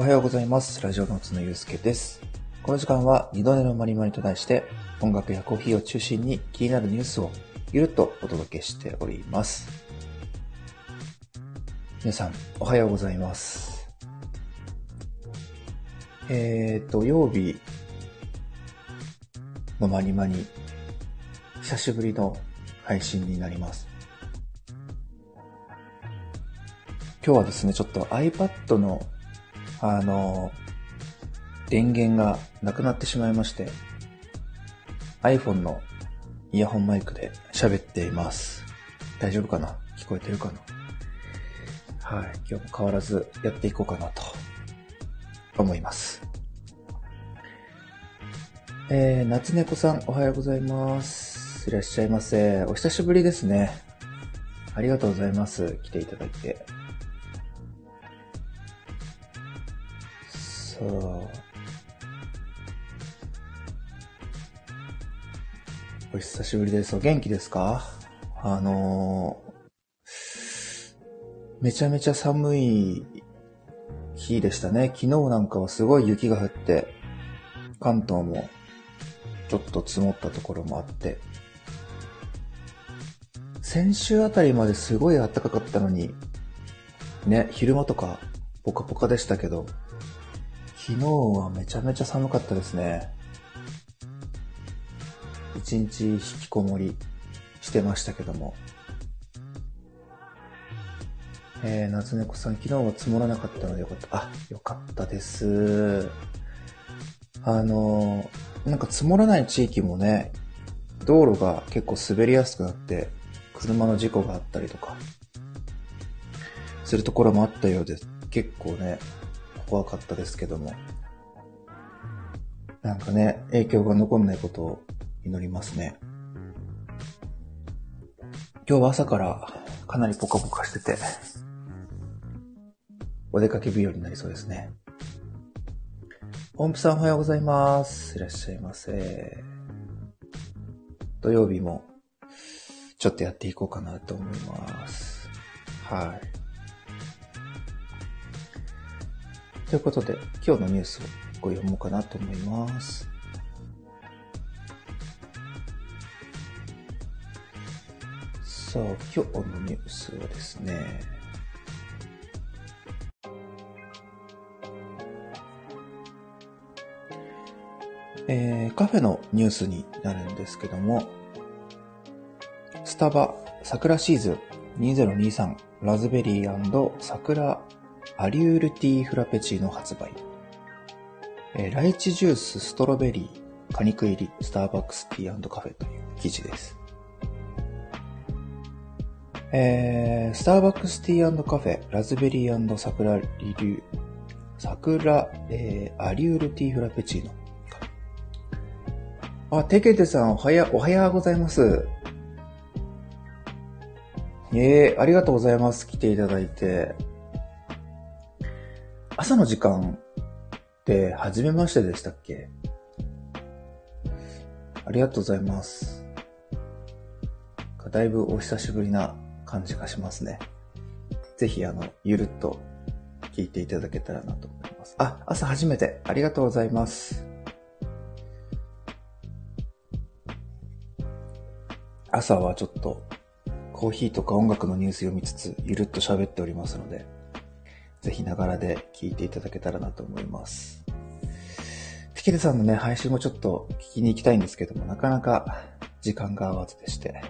おはようございます。ラジオのゆうすけです。この時間は二度寝のまりまりと題して音楽やコーヒーを中心に気になるニュースをゆるっとお届けしております。皆さん、おはようございます。えー、土曜日のまにまに久しぶりの配信になります。今日はですね、ちょっと iPad の、あの、電源がなくなってしまいまして、iPhone のイヤホンマイクで喋っています。大丈夫かな？聞こえてるかな？はい。今日も変わらずやっていこうかなと思います。えー、夏猫さんおはようございます。いらっしゃいませ。お久しぶりですね。ありがとうございます。来ていただいて。さあ。お久しぶりです。お元気ですか？あのーめちゃめちゃ寒い日でしたね。昨日なんかはすごい雪が降って、関東もちょっと積もったところもあって、先週あたりまですごい暖かかったのに、ね、昼間とかポカポカでしたけど、昨日はめちゃめちゃ寒かったですね。一日引きこもりしてましたけども。えー、夏猫さん、昨日は積もらなかったのでよかった。あ、よかったです。あのー、なんか積もらない地域もね、道路が結構滑りやすくなって、車の事故があったりとか、するところもあったようです。結構ね、怖かったですけども。なんかね、影響が残んないことを祈りますね。今日は朝からかなりポカポカしてて、お出かけ日和になりそうですね。音符さんおはようございます。いらっしゃいませ。土曜日もちょっとやっていこうかなと思います。はい。ということで、今日のニュースをご読もうかなと思います。さあ、今日のニュースはですね、えーカフェのニュースになるんですけども、スタバ桜シーズン2023ラズベリー桜アリュールティーフラペチーノ発売。えーライチジュースストロベリー果肉入りスターバックスティーカフェという記事です。えー、スターバックスティーカフェラズベリー桜リリュー桜、えーアリュールティーフラペチーノあ、テケテさん、おはや、おはようございます。ええありがとうございます。来ていただいて。朝の時間って、初めましてでしたっけ？ありがとうございます。だいぶお久しぶりな感じがしますね。ぜひ、あの、ゆるっと聞いていただけたらなと思います。あ、朝初めて。ありがとうございます。朝はちょっとコーヒーとか音楽のニュース読みつつ、ゆるっと喋っておりますので、ぜひながらで聞いていただけたらなと思います。ピケルさんのね、配信もちょっと聞きに行きたいんですけども、なかなか時間が合わずでして、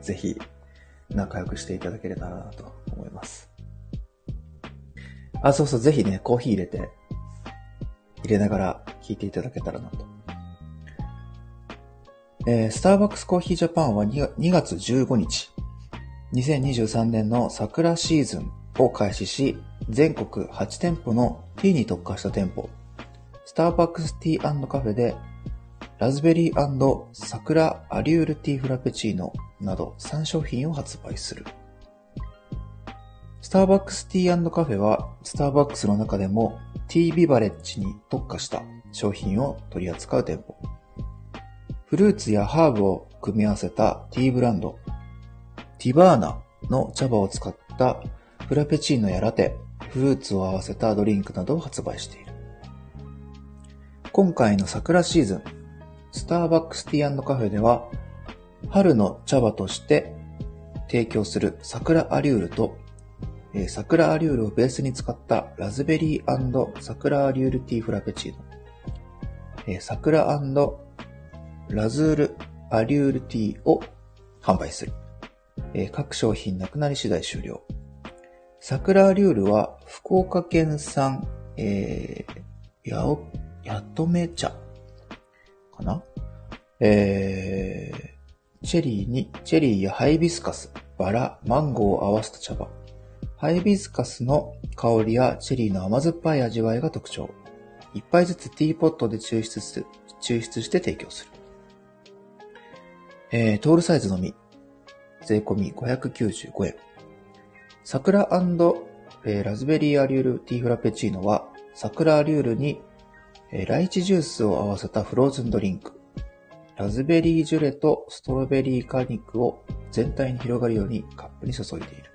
ぜひ仲良くしていただければなと思います。あ、そうそう、ぜひね、コーヒー入れて、入れながら聞いていただけたらなとえースターバックスコーヒージャパンは 2, 2月15日、2023年の桜シーズンを開始し、全国8店舗のティーに特化した店舗、スターバックスティーカフェで、ラズベリー桜アリュールティーフラペチーノなど3商品を発売する。スターバックスティーカフェは、スターバックスの中でもティービバレッジに特化した商品を取り扱う店舗。フルーツやハーブを組み合わせたティーブランド、ティバーナの茶葉を使ったフラペチーノやラテ、フルーツを合わせたドリンクなどを発売している。今回の桜シーズン、スターバックスティーカフェでは、春の茶葉として提供する桜アリュールと、えー、桜アリュールをベースに使ったラズベリー桜アリュールティーフラペチーノ、えー、桜ラズールアリュールティーを販売する。えー、各商品なくなり次第終了。桜リュールは福岡県産、えー、やお、やとめ茶かな？えー、チェリーに、チェリーやハイビスカス、バラ、マンゴーを合わせた茶葉。ハイビスカスの香りやチェリーの甘酸っぱい味わいが特徴。一杯ずつティーポットで抽出する、抽出して提供する。えー、トールサイズのみ。税込み595円。桜え、ラズベリーアリュールティーフラペチーノは、桜アリュールに、え、ライチジュースを合わせたフローズンドリンク。ラズベリージュレとストロベリー果肉を全体に広がるようにカップに注いでいる。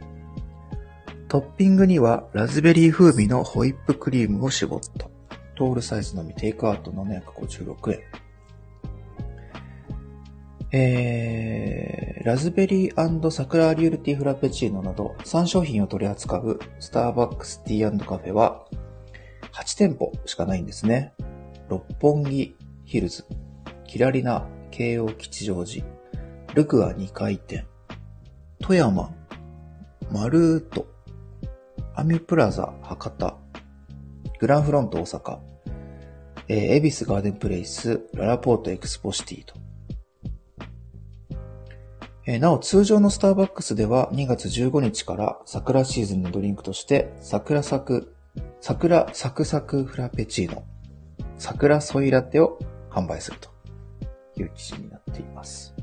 トッピングにはラズベリー風味のホイップクリームを絞った。トールサイズのみテイクアウト756円。えー、ラズベリー桜アリュールティフラペチーノなど3商品を取り扱うスターバックスティーカフェは8店舗しかないんですね。六本木ヒルズ、キラリナ京王吉祥寺、ルクア2回店、富山、マルート、アミュプラザ博多、グランフロント大阪、えー、エビスガーデンプレイス、ララポートエクスポシティと、え、なお、通常のスターバックスでは2月15日から桜シーズンのドリンクとして、桜サク、桜サクサクフラペチーノ、桜ソイラテを販売するという記事になっています。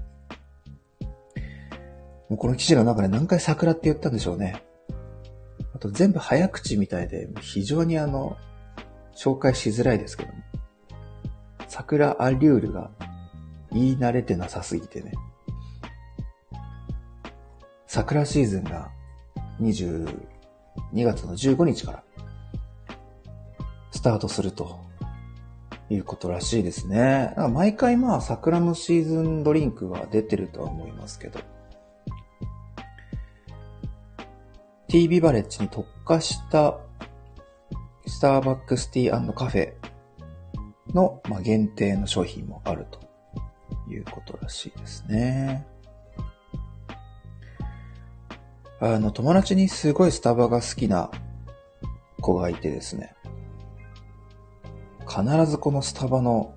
もうこの記事の中で何回桜って言ったんでしょうね。あと全部早口みたいで、非常にあの、紹介しづらいですけども。桜アリュールが言い慣れてなさすぎてね。桜シーズンが22月の15日からスタートするということらしいですね。毎回まあ桜のシーズンドリンクは出てるとは思いますけど。ティービバレッジに特化したスターバックスティーカフェの、ま、限定の商品もあるということらしいですね。あの、友達にすごいスタバが好きな子がいてですね。必ずこのスタバの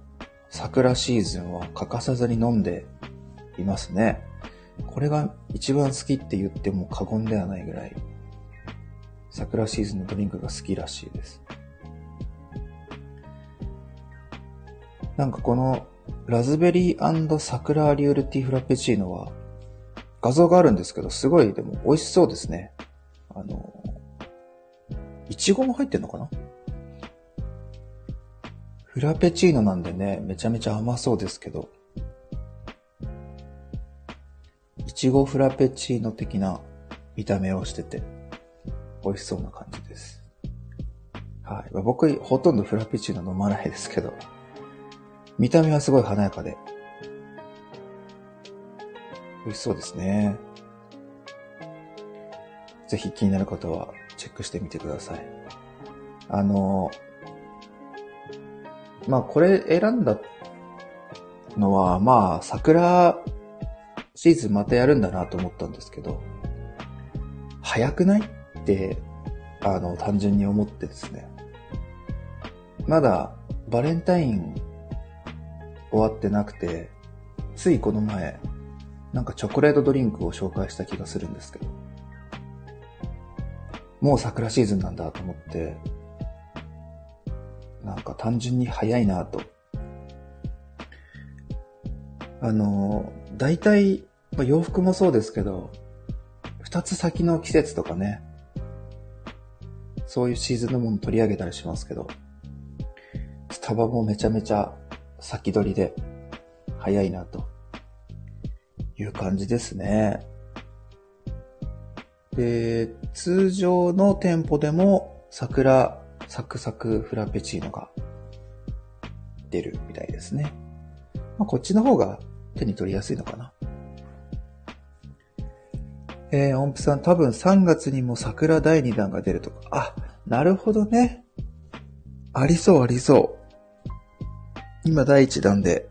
桜シーズンは欠かさずに飲んでいますね。これが一番好きって言っても過言ではないぐらい、桜シーズンのドリンクが好きらしいです。なんかこのラズベリー桜リュールティフラペチーノは画像があるんですけど、すごいでも美味しそうですね。あの、いちごも入ってんのかな？フラペチーノなんでね、めちゃめちゃ甘そうですけど、いちごフラペチーノ的な見た目をしてて、美味しそうな感じです。はい。僕、ほとんどフラペチーノ飲まないですけど、見た目はすごい華やかで、美味しそうですね。ぜひ気になる方はチェックしてみてください。あの、まあこれ選んだのは、まあ桜シーズンまたやるんだなと思ったんですけど、早くないって、あの、単純に思ってですね。まだバレンタイン終わってなくて、ついこの前、なんかチョコレートドリンクを紹介した気がするんですけど。もう桜シーズンなんだと思って、なんか単純に早いなと。あの、大体、まあ、洋服もそうですけど、二つ先の季節とかね、そういうシーズンのもの取り上げたりしますけど、スタバもめちゃめちゃ先取りで早いなという感じですね。で、通常の店舗でも桜サクサクフラペチーノが出るみたいですね。まあ、こっちの方が手に取りやすいのかな。えー、音符さん多分3月にも桜第2弾が出るとか。あ、なるほどね。ありそうありそう。今第1弾で、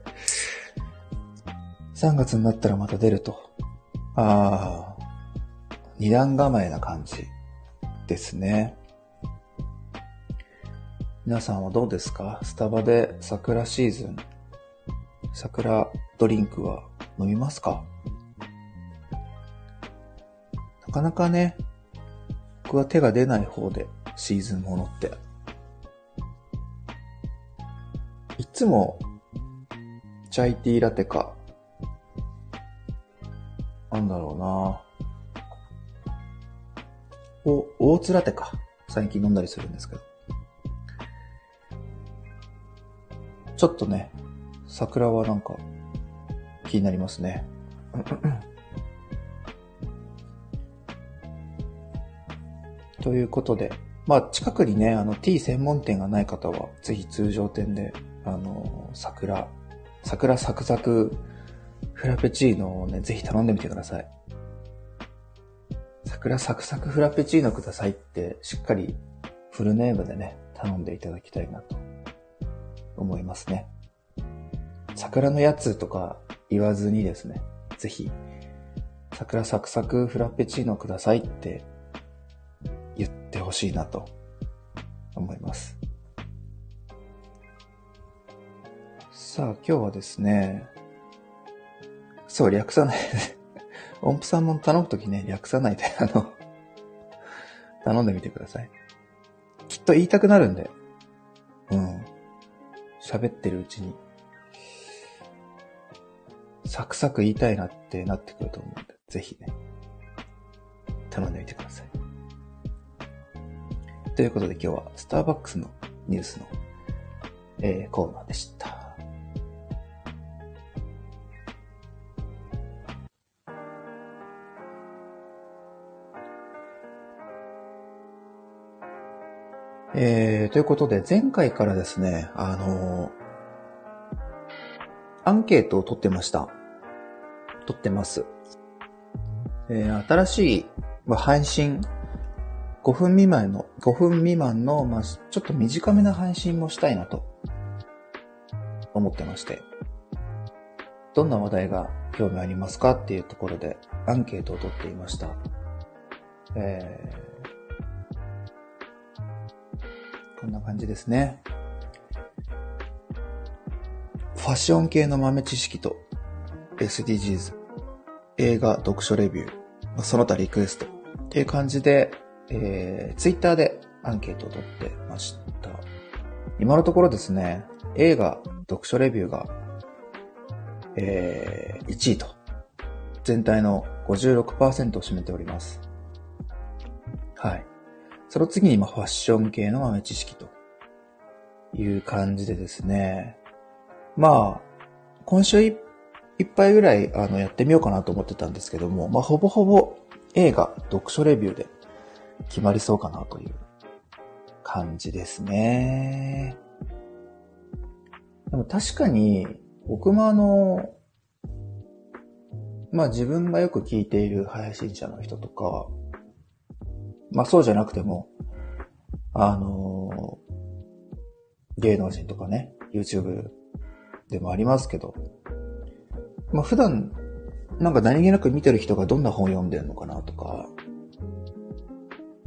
3月になったらまた出ると。ああ、二段構えな感じですね。皆さんはどうですか？スタバで桜シーズン、桜ドリンクは飲みますか？なかなかね、僕は手が出ない方で、シーズンものって。いつも、チャイティーラテか、なんだろうなお、大津ラテか。最近飲んだりするんですけど。ちょっとね、桜はなんか気になりますね。ということで、まあ近くにね、あの T 専門店がない方は、ぜひ通常店で、あの、桜、桜サクサクフラペチーノをね、ぜひ頼んでみてください。桜サクサクフラペチーノくださいって、しっかりフルネームでね、頼んでいただきたいなと思いますね。桜のやつとか言わずにですね、ぜひ、桜サクサクフラペチーノくださいって言ってほしいなと思います。さあ、今日はですね、そう、略さないで 音符さんも頼むときね、略さないで、あの、頼んでみてください。きっと言いたくなるんで。うん。喋ってるうちに、サクサク言いたいなってなってくると思うんで、ぜひね、頼んでみてください。ということで今日はスターバックスのニュースの、えー、コーナーでした。えー、ということで、前回からですね、あのー、アンケートを取ってました。取ってます。えー、新しい、ま、配信、5分未満の、5分未満の、まあ、ちょっと短めな配信もしたいなと、思ってまして。どんな話題が興味ありますかっていうところで、アンケートを取っていました。えーこんな感じですね。ファッション系の豆知識と SDGs、映画、読書レビュー、その他リクエストっていう感じで、えー、ツイッターでアンケートを取ってました。今のところですね、映画、読書レビューが、えー、1位と、全体の56%を占めております。はい。その次に、まファッション系の豆知識という感じでですね。まあ、今週いっぱいぐらいあのやってみようかなと思ってたんですけども、まあ、ほぼほぼ映画、読書レビューで決まりそうかなという感じですね。でも確かに、僕もあの、まあ自分がよく聞いている配信者の人とか、まあそうじゃなくても、あのー、芸能人とかね、YouTube でもありますけど、まあ普段、なんか何気なく見てる人がどんな本読んでるのかなとか、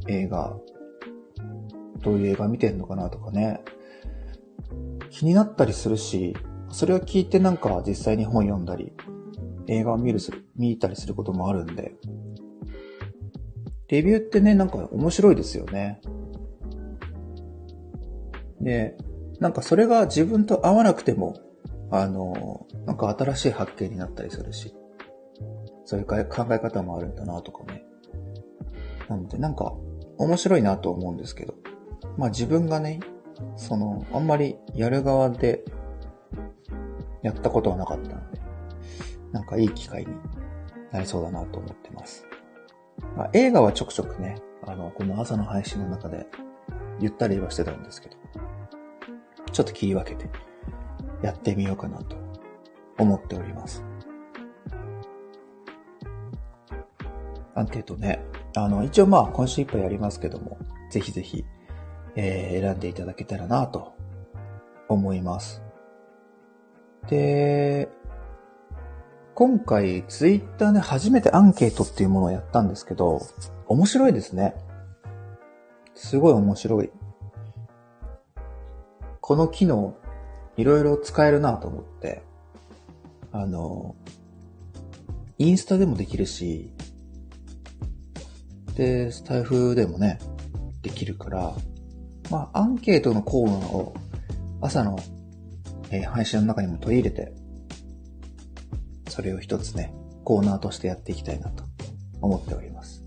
映画、どういう映画見てんのかなとかね、気になったりするし、それを聞いてなんか実際に本読んだり、映画を見るする、見たりすることもあるんで、レビューってね、なんか面白いですよね。で、なんかそれが自分と合わなくても、あの、なんか新しい発見になったりするし、そういう考え方もあるんだなとかね。なので、なんか面白いなと思うんですけど、まあ自分がね、その、あんまりやる側でやったことはなかったので、なんかいい機会になりそうだなと思ってます。あ、映画はちょくちょくね、あの、この朝の配信の中で言ったりはしてたんですけど、ちょっと切り分けてやってみようかなと思っております。アンケートね。あの、一応まあ今週いっぱいやりますけども、ぜひぜひ、えー、選んでいただけたらなと思います。で、今回ツイッターで初めてアンケートっていうものをやったんですけど、面白いですね。すごい面白い。この機能、いろいろ使えるなと思って、あの、インスタでもできるし、で、スタイフでもね、できるから、まあ、アンケートのコーナーを朝の、えー、配信の中にも取り入れて、それを一つね、コーナーとしてやっていきたいなと思っております。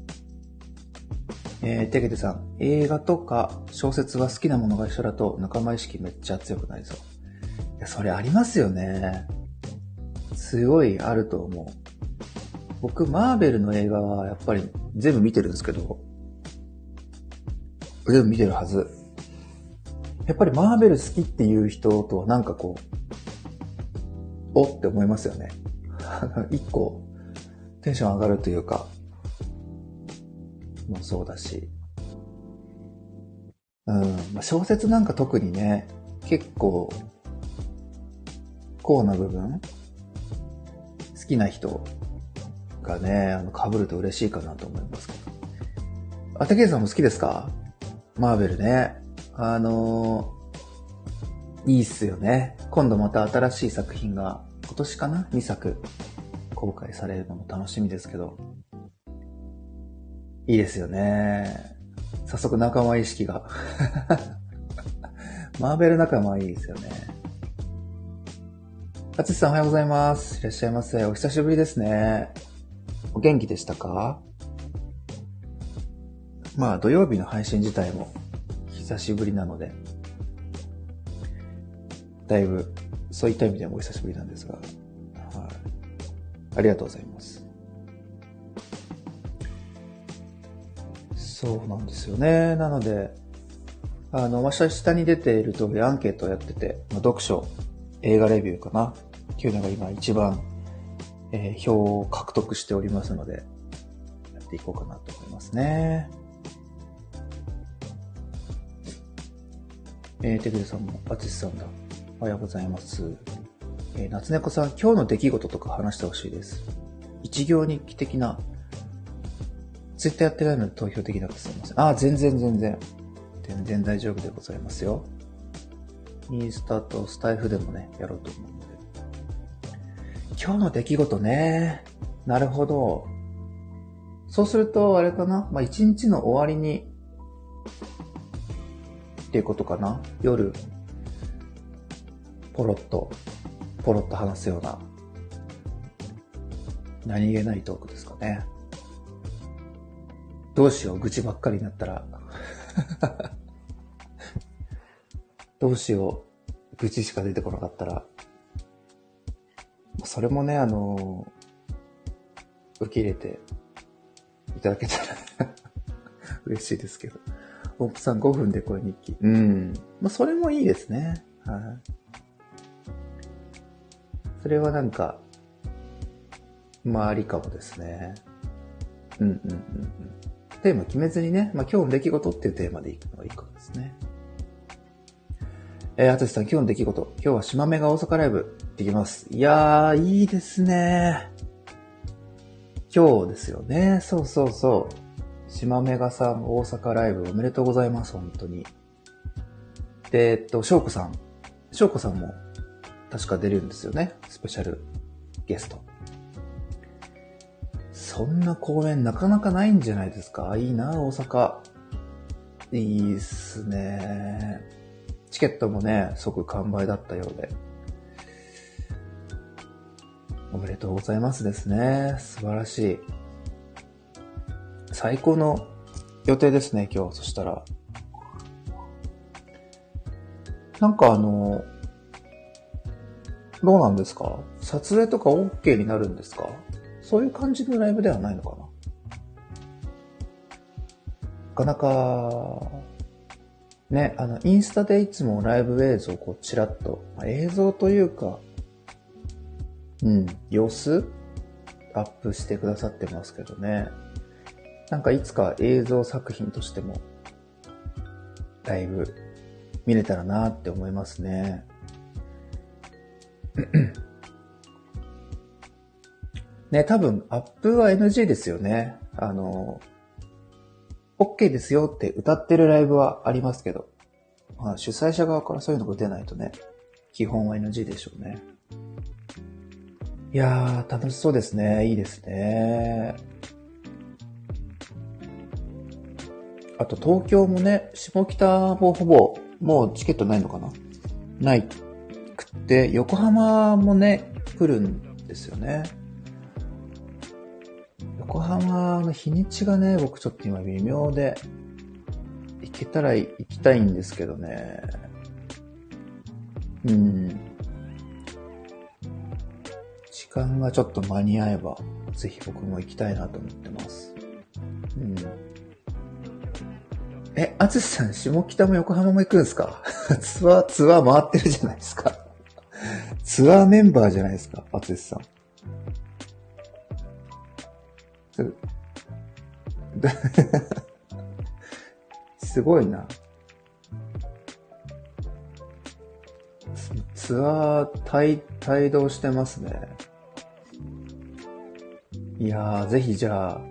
えー、てけてさん、映画とか小説は好きなものが一緒だと仲間意識めっちゃ強くなりそう。いや、それありますよね。すごいあると思う。僕、マーベルの映画はやっぱり全部見てるんですけど、全部見てるはず。やっぱりマーベル好きっていう人とはなんかこう、おって思いますよね。一個、テンション上がるというか、もそうだし。うん、ま、小説なんか特にね、結構、コアな部分好きな人がね、あの、被ると嬉しいかなと思いますけど。あたけさんも好きですか？マーベルね。あのー、いいっすよね。今度また新しい作品が、今年かな ?2 作公開されるのも楽しみですけど。いいですよね。早速仲間意識が。マーベル仲間いいですよね。あつしさんおはようございます。いらっしゃいませ。お久しぶりですね。お元気でしたか？まあ土曜日の配信自体も久しぶりなので、だいぶそういった意味でもお久しぶりなんですが、はい。ありがとうございます。そうなんですよね。なので、あの、ま下下に出ている通りアンケートをやってて、まあ、読書、映画レビューかなっていうのが今一番えー、票を獲得しておりますので、やっていこうかなと思いますね。えー、てくるさんも、あつしさんだ。おはようございます。えー、夏猫さん、今日の出来事とか話してほしいです。一行日記的な、ツイッターやってないので投票できなくてすみません。あ、全然全然。全然大丈夫でございますよ。インスタとスタイフでもね、やろうと思うので今日の出来事ね。なるほど。そうすると、あれかなまあ、一日の終わりに、っていうことかな夜、ポロッと、ポロッと話すような、何気ないトークですかね。どうしよう、愚痴ばっかりになったら。どうしよう、愚痴しか出てこなかったら。それもね、あの、受け入れていただけたら 嬉しいですけど。オープさん5分で声日記。うん。まあ、それもいいですね。はい。それはなんか、まあありかもですね。うんうんうんうん。テーマ決めずにね、まあ今日の出来事っていうテーマでいくのがいいかもですね。えー、あつしさん、今日の出来事。今日は島目が大阪ライブ行きます。いやー、いいですね。今日ですよね。そうそうそう。島目がさん、大阪ライブおめでとうございます、本当に。で、えっと、翔子さん。翔子さんも確か出るんですよね。スペシャルゲスト。そんな公演なかなかないんじゃないですか？いいな、大阪。いいっすね。チケットもね、即完売だったようで。おめでとうございますですね。素晴らしい。最高の予定ですね、今日。そしたら。なんかあの、どうなんですか？撮影とか OK になるんですか？そういう感じのライブではないのかな？なかなかね、あの、インスタでいつもライブ映像をこう、ちらっと、まあ映像というか、うん、様子？アップしてくださってますけどね。なんかいつか映像作品としても、だいぶ見れたらなって思いますね。ね、多分アップは NG ですよね。あの、OK ですよって歌ってるライブはありますけど、まあ、主催者側からそういうのが出ないとね、基本は NG でしょうね。いやー、楽しそうですね。いいですね。あと東京もね、下北もほぼ、もうチケットないのかな？ないくって、横浜もね、来るんですよね。横浜の日にちがね、僕ちょっと今微妙で、行けたら行きたいんですけどね。うん。時間がちょっと間に合えば、ぜひ僕も行きたいなと思ってます。うん。え、あつさん、下北も横浜も行くんですか？ツアー、ツアー回ってるじゃないですか。ツアーメンバーじゃないですか、あつしさん。すごいな。ツアー帯、帯同してますね。いやー、ぜひじゃあ、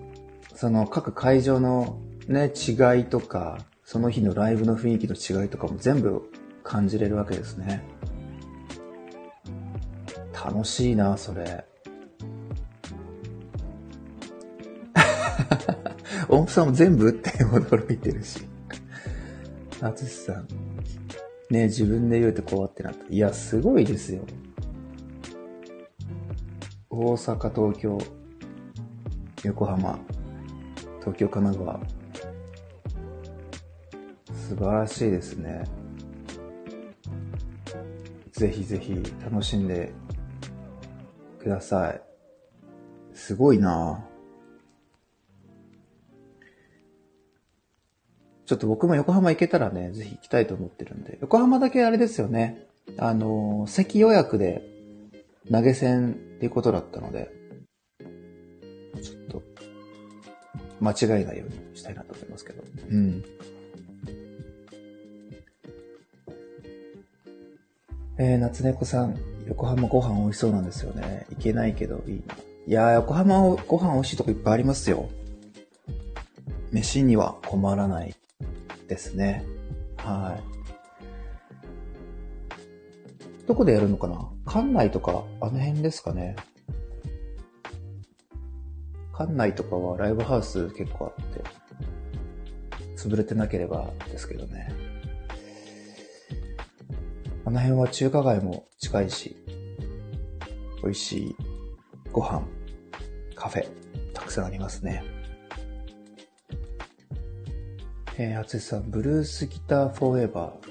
その各会場のね、違いとか、その日のライブの雰囲気の違いとかも全部感じれるわけですね。楽しいな、それ。音符さんも全部って驚いてるし。あつしさん。ね自分で言うとこうってなった。いや、すごいですよ。大阪、東京、横浜、東京、神奈川。素晴らしいですね。ぜひぜひ楽しんでください。すごいなぁ。ちょっと僕も横浜行けたらね、ぜひ行きたいと思ってるんで。横浜だけあれですよね。あの、席予約で投げ銭っていうことだったので、ちょっと、間違いないようにしたいなと思いますけど。うん。えー、夏猫さん、横浜ご飯美味しそうなんですよね。行けないけどいいな。いやー、横浜ご飯美味しいとこいっぱいありますよ。飯には困らないですね。はい。どこでやるのかな？館内とか、あの辺ですかね。館内とかはライブハウス結構あって、潰れてなければですけどね。あの辺は中華街も近いし、美味しいご飯、カフェ、たくさんありますね。えー、厚さん、ブルースギターフォーエバー。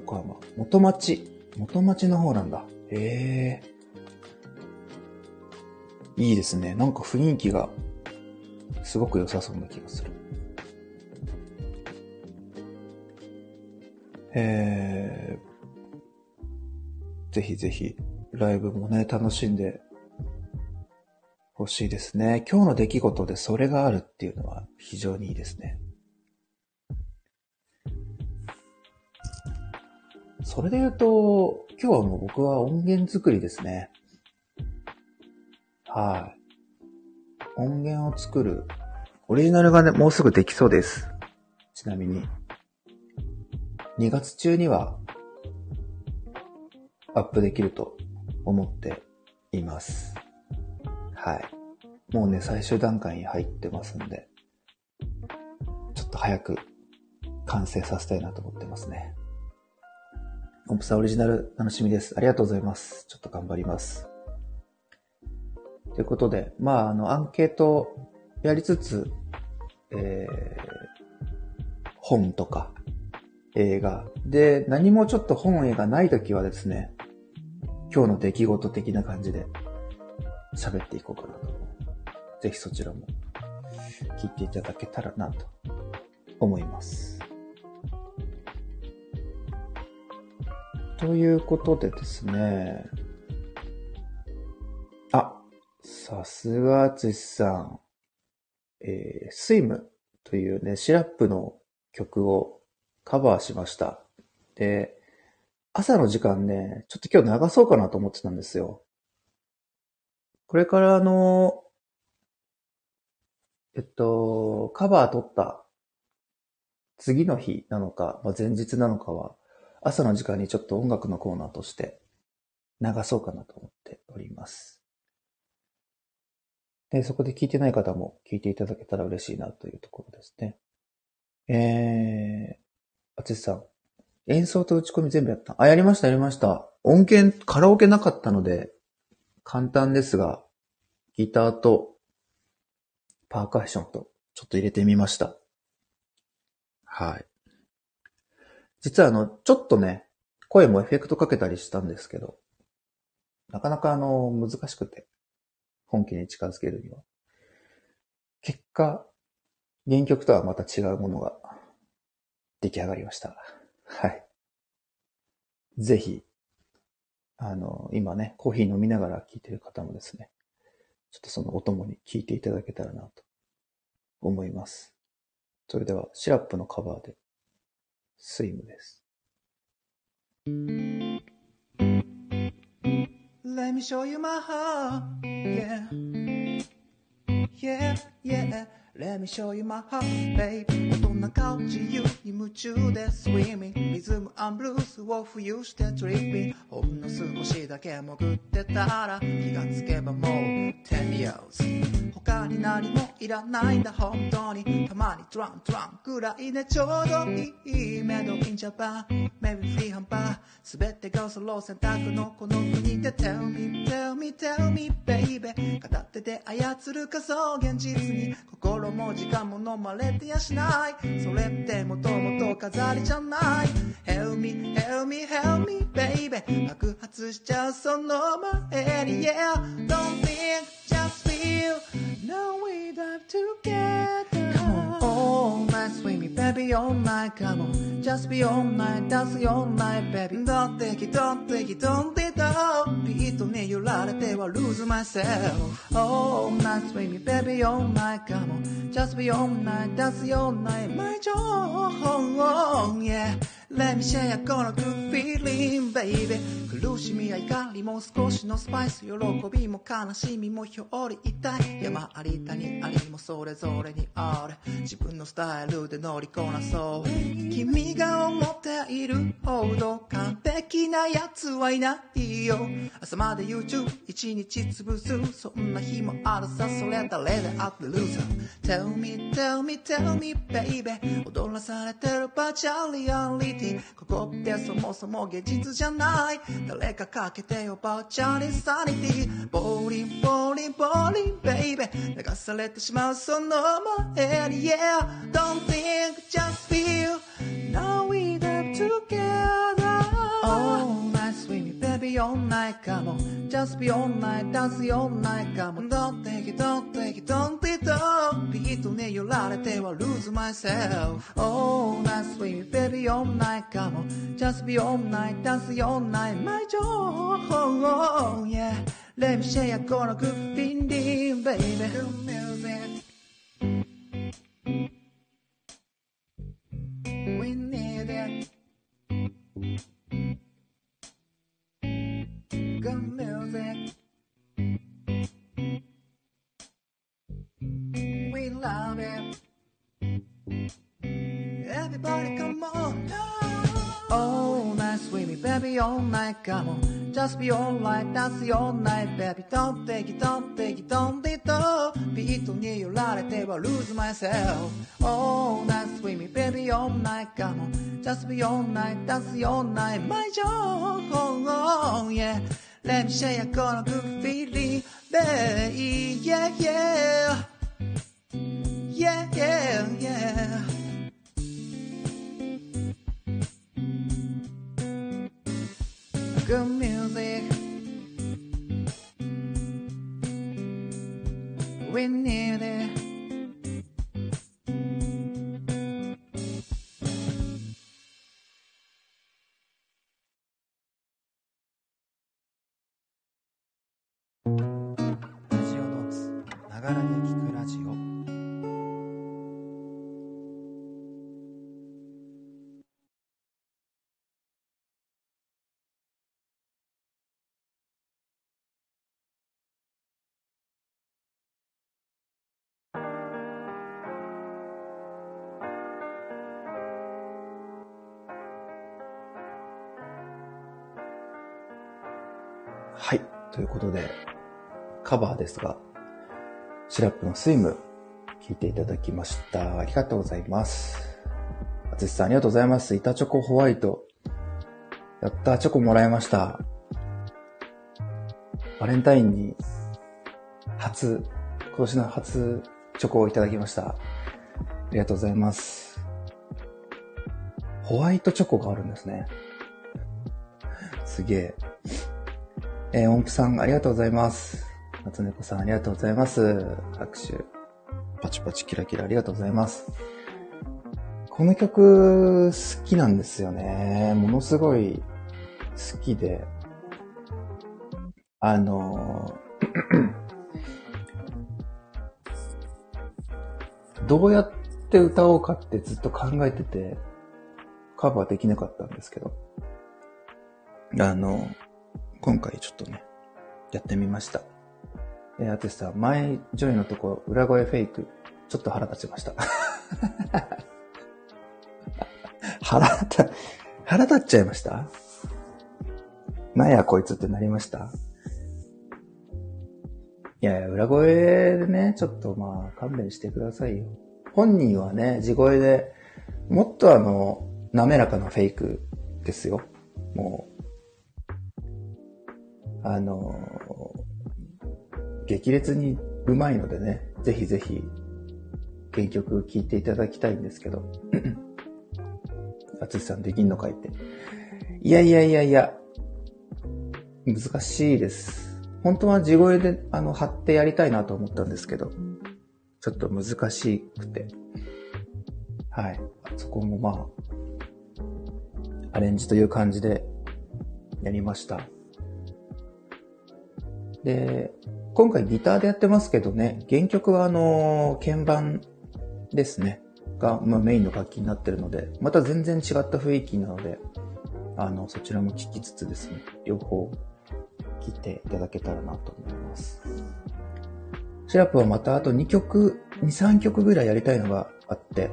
横浜。元町。元町の方なんだ。へえ。いいですね。なんか雰囲気が、すごく良さそうな気がする。えー、ぜひぜひ、ライブもね、楽しんで欲しいですね。今日の出来事でそれがあるっていうのは非常にいいですね。それで言うと、今日はもう僕は音源作りですね。はい。音源を作る。オリジナルがね、もうすぐできそうです。ちなみに。2月中にはアップできると思っています。はい。もうね、最終段階に入ってますんで、ちょっと早く完成させたいなと思ってますね。オンプさんオリジナル楽しみです。ありがとうございます。ちょっと頑張ります。ということで、まあ、あの、アンケートやりつつ、えー、本とか映画。で、何もちょっと本映画ない時はですね、今日の出来事的な感じで喋っていこうかなと。ぜひそちらも聞いていただけたらなと思います。ということでですね。あ、さすがつしさん。えー、スイムというね、シラップの曲をカバーしました。で、朝の時間ね、ちょっと今日流そうかなと思ってたんですよ。これからあの、えっと、カバー撮った次の日なのか、まあ、前日なのかは、朝の時間にちょっと音楽のコーナーとして流そうかなと思っております。で、そこで聞いてない方も聞いていただけたら嬉しいなというところですね。え、あつしさん、演奏と打ち込み全部やったあ、やりました、やりました。音源、カラオケなかったので、簡単ですが、ギターとパーカッションとちょっと入れてみました。はい。実はあの、ちょっとね、声もエフェクトかけたりしたんですけど、なかなかあの、難しくて、本気に近づけるには。結果、原曲とはまた違うものが出来上がりました。はい。ぜひ、あの、今ね、コーヒー飲みながら聴いてる方もですね、ちょっとそのお供に聴いていただけたらなと思います。それでは、シラップのカバーで、スイムです。Let me show you my heart. Yeah. Yeah, yeah. Let me show you my heart, babe. 大人顔自由に夢中で swimming. リズムブルースを浮遊して tripping ほんの少しだけ潜ってたら気がつけばもう10 years. 他に何もいらないんだ本当に。たまにトラントランぐらいでちょうどいいメドインジャパン maybe フリーハンパー全てがソロ選択のこの国で。Tell me, tell me, tell me, baby. 片手で操る仮想現実に。心も時間も飲まれてやしないそれってもともと飾りじゃない Help me, help me, help me, baby 爆発しちゃうその前に Yeah, don't think, just feel Now we dive together Come on, all night, swing me, baby, all night Come on, just be all night, dance all night, baby don't think it, don't think it, don't think it ビートに揺られては lose myself All night, swing me, baby, all night Come on, just be all night, dance all night My joy, yeah Let me share この good feeling, baby. 苦しみや怒りも少しのスパイス喜びも悲しみも表裏一体。山あり谷ありもそれぞれにある。自分のスタイルで乗りこなそう。君が思っているほど完璧なやつはいないよ。朝まで YouTube 一日潰す。そんな日もあるさ。それ誰であってるさ Tell me, tell me, tell me, baby 踊らされてるバーチャリアリ。ティィここってそもそも現実じゃない。誰かかけてよバーチャルサニティ。ボーリンボーリンボーリンベイベー流されてしまうその前に。Yeah don't think just feel. Now we dive together. Oh. Baby all night come on just be all night dance all night come on don't take it don't take it don't take it ビートに揺られては lose myself all night swing baby all night come on just be all night dance all night my joy yeah let me share この good feeling baby good music we need it good music we love it everybody come on all night swing me baby all night come on just be all night dance all night baby don't take it don't take it don't take it ビートに揺られては lose myself all night swing me baby all night come on just be all night dance all night my joy yeah Let me share この good feeling baby yeah yeah yeah yeah yeah good music. We need it. ということで、カバーですが、シラップのスイム、聞いていただきました。ありがとうございます。あつしさんありがとうございます。板チョコホワイト。やった、チョコもらいました。バレンタインに、初、今年の初チョコをいただきました。ありがとうございます。ホワイトチョコがあるんですね。すげえ。えー音符さん、ありがとうございます。夏猫さん、ありがとうございます。拍手。パチパチキラキラ、ありがとうございます。この曲、好きなんですよね。ものすごい好きで。あの どうやって歌おうかってずっと考えてて、カバーできなかったんですけど。あの、今回ちょっとね、やってみました。えー、あてさん、前、ジョイのとこ、裏声フェイク、ちょっと腹立ちました。腹立、腹立っちゃいました？なんやこいつってなりました？いやいや、裏声でね、ちょっとまあ、勘弁してくださいよ。本人はね、地声で、もっとあの、滑らかなフェイクですよ。もう、あの、激烈にうまいのでね、ぜひぜひ、原曲聴いていただきたいんですけど、あつしさんできんのかいって。いやいやいやいや、難しいです。本当は地声で、あの、貼ってやりたいなと思ったんですけど、ちょっと難しくて。はい。そこもまあ、アレンジという感じでやりました。で、今回ギターでやってますけどね、原曲はあの、鍵盤ですね。が、まあ、メインの楽器になってるので、また全然違った雰囲気なので、あの、そちらも聴きつつですね、両方聴いていただけたらなと思います。シラップはまたあと2曲、2、3曲ぐらいやりたいのがあって、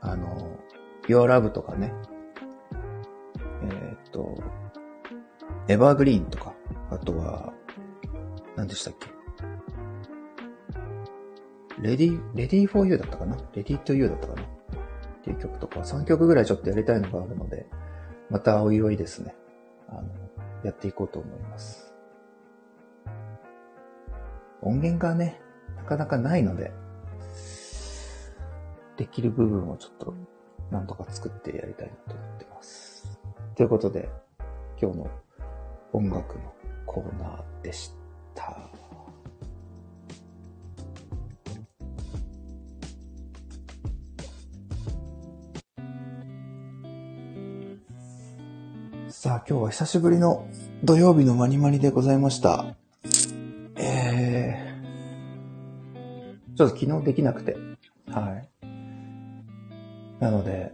あの、Your Love とかね、えーっと、エバーグリーンとか、あとは、何でしたっけ？レディ、レディ for you だったかな？レディ to you だったかな？っていう曲とか、3曲ぐらいちょっとやりたいのがあるので、またおいおいですね、あの、やっていこうと思います。音源がね、なかなかないので、できる部分をちょっと、なんとか作ってやりたいなと思ってます。ということで、今日の音楽のコーナーでした。さあ、今日は久しぶりの土曜日のマニマニでございました。えー、ちょっと昨日できなくて、はい。なので、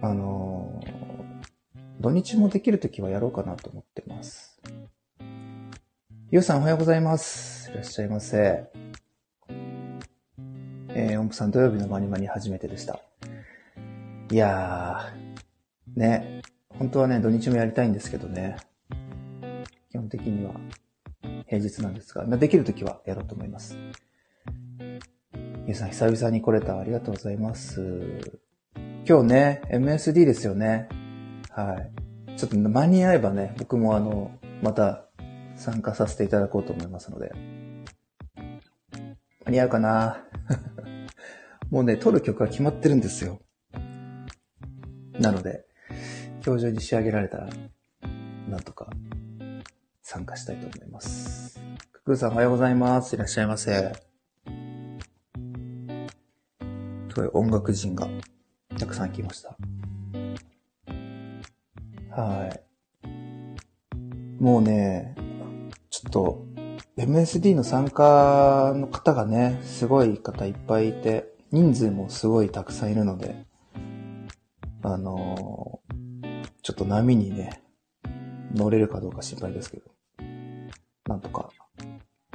あのー土日もできるときはやろうかなと思って。ゆうさんおはようございます。いらっしゃいませ。えー、音符さん土曜日のマニマニ初めてでした。いやー、ね、本当はね、土日もやりたいんですけどね。基本的には平日なんですが、できるときはやろうと思います。ゆうさん久々に来れた。ありがとうございます。今日ね、MSD ですよね。はい。ちょっと間に合えばね、僕もあの、また参加させていただこうと思いますので。間に合うかな？もうね、撮る曲は決まってるんですよ。なので、今日中に仕上げられたら、なんとか参加したいと思います。くくーさんおはようございます。いらっしゃいませ。すごい音楽人がたくさん来ました。はい。もうね、っと、MSD の参加の方がね、すごい方いっぱいいて、人数もすごいたくさんいるので、あのーちょっと波にね、乗れるかどうか心配ですけど、なんとか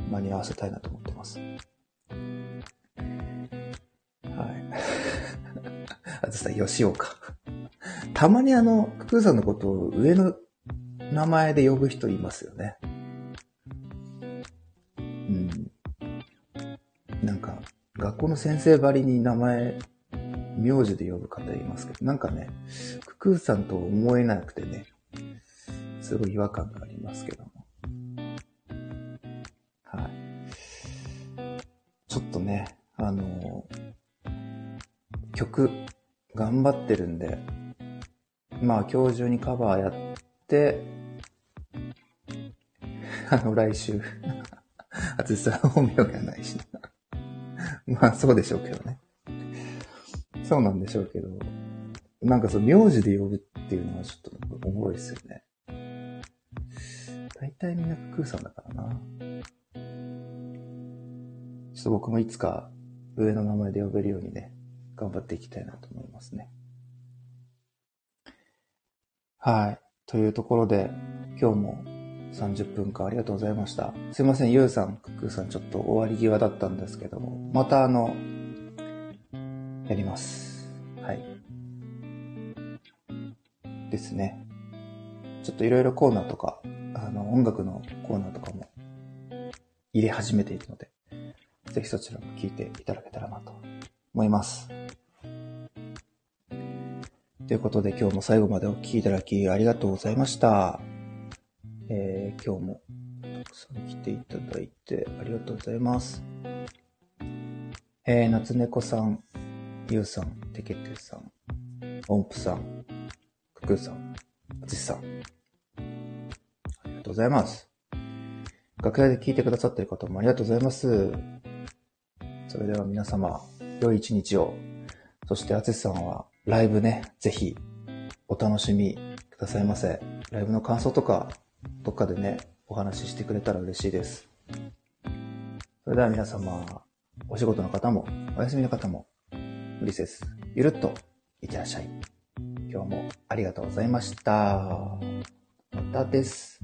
間に合わせたいなと思ってます。はい。あとさ、吉岡。たまにあの、ククさんのことを上の名前で呼ぶ人いますよね。学校の先生ばりに名前、名字で呼ぶ方いますけど、なんかね、ククーさんと思えなくてね、すごい違和感がありますけども。はい。ちょっとね、あの曲、頑張ってるんで、まあ今日中にカバーやって、あの来週、あつさん本名がないしな。まあそうでしょうけどね。そうなんでしょうけど、なんかその名字で呼ぶっていうのはちょっとおもろいですよね。大体みんなクーさんだからな。ちょっと僕もいつか上の名前で呼べるようにね、頑張っていきたいなと思いますね。はい。というところで、今日も30分間ありがとうございました。すいません、ゆうさん、クックーさん、ちょっと終わり際だったんですけども、またあの、やります。はい。ですね。ちょっといろいろコーナーとか、あの、音楽のコーナーとかも入れ始めているので、ぜひそちらも聞いていただけたらなと思います。ということで今日も最後までお聞きいただきありがとうございました。え、今日もたくさん来ていただいてありがとうございます。えー、夏猫さん、ゆうさん、てけてさん、音符さん、くくさん、あつしさん。ありがとうございます。楽屋で聞いてくださっている方もありがとうございます。それでは皆様、良い一日を。そして、あつしさんはライブね、ぜひお楽しみくださいませ。ライブの感想とか、どっかでね、お話ししてくれたら嬉しいです。それでは皆様、お仕事の方も、お休みの方も、無理せず、ゆるっといってらっしゃい。今日もありがとうございました。またです。